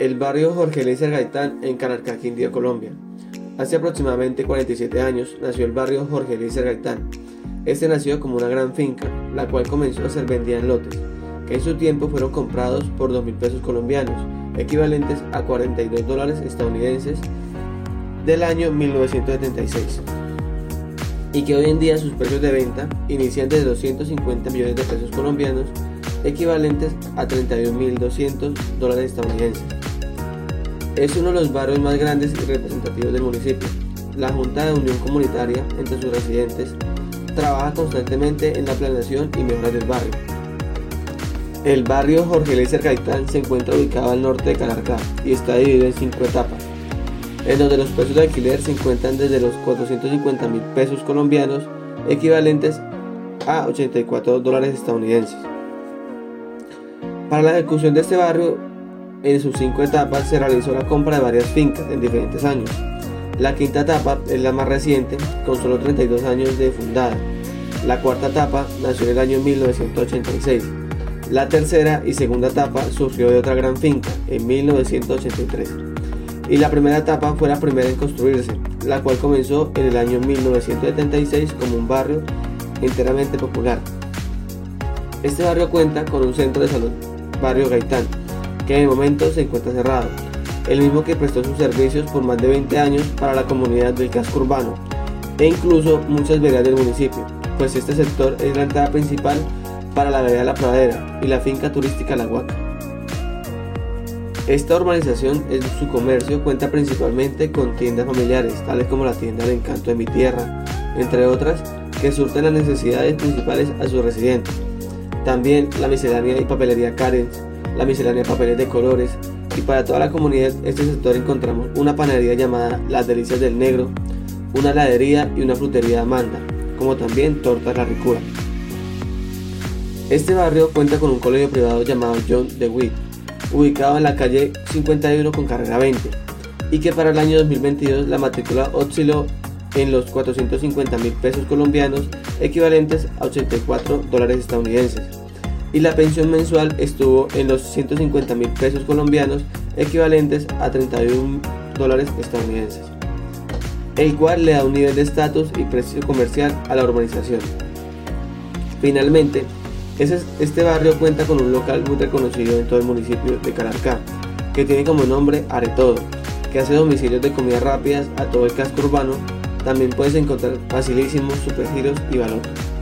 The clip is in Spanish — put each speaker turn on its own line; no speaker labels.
El barrio Jorge Eliezer Gaitán en Calarcá, Quindío, Colombia. Hace aproximadamente 47 años nació el barrio Jorge Eliezer Gaitán. Este nació como una gran finca, la cual comenzó a ser vendida en lotes, que en su tiempo fueron comprados por 2 mil pesos colombianos, equivalentes a 42 dólares estadounidenses del año 1976 y que hoy en día sus precios de venta inician desde 250 millones de pesos colombianos, equivalentes a 31.200 dólares estadounidenses. Es uno de los barrios más grandes y representativos del municipio. La Junta de Unión Comunitaria entre sus residentes trabaja constantemente en la planeación y mejora del barrio. El barrio Jorge Leiser Gaitán se encuentra ubicado al norte de Calarcá y está dividido en cinco etapas en donde los precios de alquiler se encuentran desde los 450 mil pesos colombianos, equivalentes a 84 dólares estadounidenses. Para la ejecución de este barrio, en sus cinco etapas se realizó la compra de varias fincas en diferentes años. La quinta etapa es la más reciente, con solo 32 años de fundada. La cuarta etapa nació en el año 1986. La tercera y segunda etapa surgió de otra gran finca en 1983 y la primera etapa fue la primera en construirse, la cual comenzó en el año 1976 como un barrio enteramente popular. Este barrio cuenta con un centro de salud, Barrio Gaitán, que el momento se encuentra cerrado, el mismo que prestó sus servicios por más de 20 años para la comunidad del casco urbano e incluso muchas veredas del municipio, pues este sector es la entrada principal para la vereda La Pradera y la finca turística La Huaca. Esta urbanización en su comercio cuenta principalmente con tiendas familiares, tales como la tienda del encanto de mi tierra, entre otras, que surten las necesidades principales a sus residentes. También la miscelánea y papelería Karen, la miscelánea de papeles de colores, y para toda la comunidad este sector encontramos una panadería llamada Las Delicias del Negro, una heladería y una frutería Amanda, como también Tortas La Ricura. Este barrio cuenta con un colegio privado llamado John DeWitt, ubicado en la calle 51 con carrera 20, y que para el año 2022 la matrícula osciló en los 450 mil pesos colombianos, equivalentes a 84 dólares estadounidenses, y la pensión mensual estuvo en los 150 mil pesos colombianos, equivalentes a 31 dólares estadounidenses, el cual le da un nivel de estatus y precio comercial a la urbanización. Finalmente, este barrio cuenta con un local muy reconocido en todo el municipio de Calarcá, que tiene como nombre Aretodo, que hace domicilios de comidas rápidas a todo el casco urbano. También puedes encontrar facilísimos supergiros y balones.